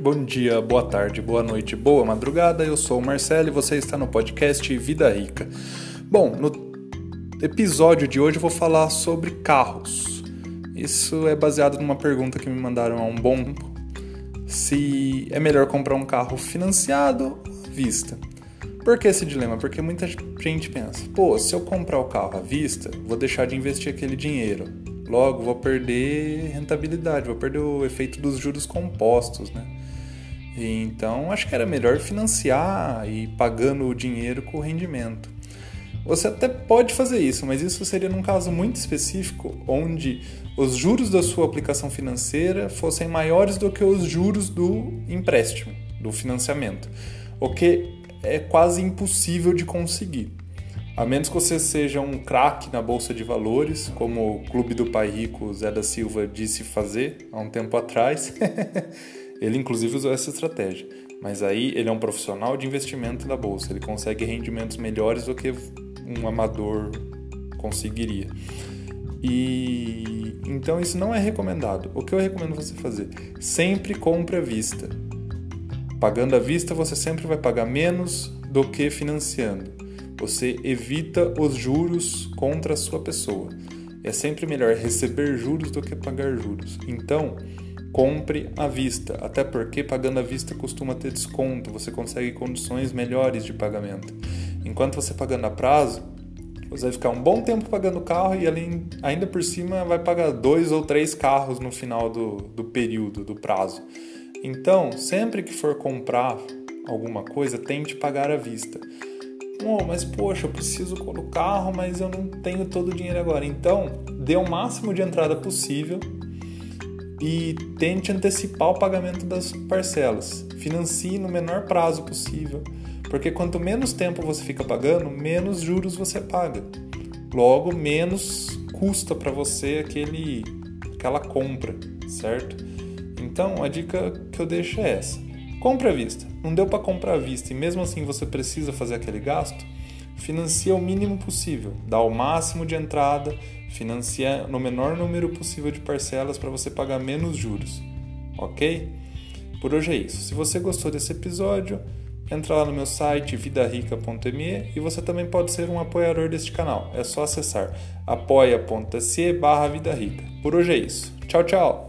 Bom dia, boa tarde, boa noite, boa madrugada. Eu sou o Marcelo e você está no podcast Vida Rica. Bom, no episódio de hoje eu vou falar sobre carros. Isso é baseado numa pergunta que me mandaram há um bom tempo. Se é melhor comprar um carro financiado ou à vista. Por que esse dilema? Porque muita gente pensa, pô, se eu comprar o carro à vista, vou deixar de investir aquele dinheiro. Logo, vou perder rentabilidade, vou perder o efeito dos juros compostos, né? Então, acho que era melhor financiar e pagando o dinheiro com o rendimento. Você até pode fazer isso, mas isso seria num caso muito específico, onde os juros da sua aplicação financeira fossem maiores do que os juros do empréstimo, do financiamento, o que é quase impossível de conseguir. A menos que você seja um craque na bolsa de valores, como o Clube do Pai Rico Zé da Silva disse fazer há um tempo atrás. Ele, inclusive, usou essa estratégia. Mas aí ele é um profissional de investimento da bolsa, ele consegue rendimentos melhores do que um amador conseguiria. E então isso não é recomendado. O que eu recomendo você fazer? Sempre compre à vista. Pagando à vista, você sempre vai pagar menos do que financiando. Você evita os juros contra a sua pessoa. É sempre melhor receber juros do que pagar juros. Então, compre à vista, até porque pagando à vista costuma ter desconto, você consegue condições melhores de pagamento. Enquanto você pagando a prazo, você vai ficar um bom tempo pagando o carro e além, ainda por cima vai pagar dois ou três carros no final do, do período, do prazo. Então, sempre que for comprar alguma coisa, tente pagar à vista. Oh, mas poxa, eu preciso do carro, mas eu não tenho todo o dinheiro agora. Então, dê o máximo de entrada possível e tente antecipar o pagamento das parcelas. Financie no menor prazo possível, porque quanto menos tempo você fica pagando, menos juros você paga. Logo, menos custa para você aquele aquela compra, certo? Então, a dica que eu deixo é essa: compre à vista. Não deu para comprar à vista e mesmo assim você precisa fazer aquele gasto? Financia o mínimo possível, dá o máximo de entrada, financia no menor número possível de parcelas para você pagar menos juros, ok? Por hoje é isso. Se você gostou desse episódio, entra lá no meu site vidarica.me e você também pode ser um apoiador deste canal. É só acessar apoia.se barra Por hoje é isso. Tchau, tchau!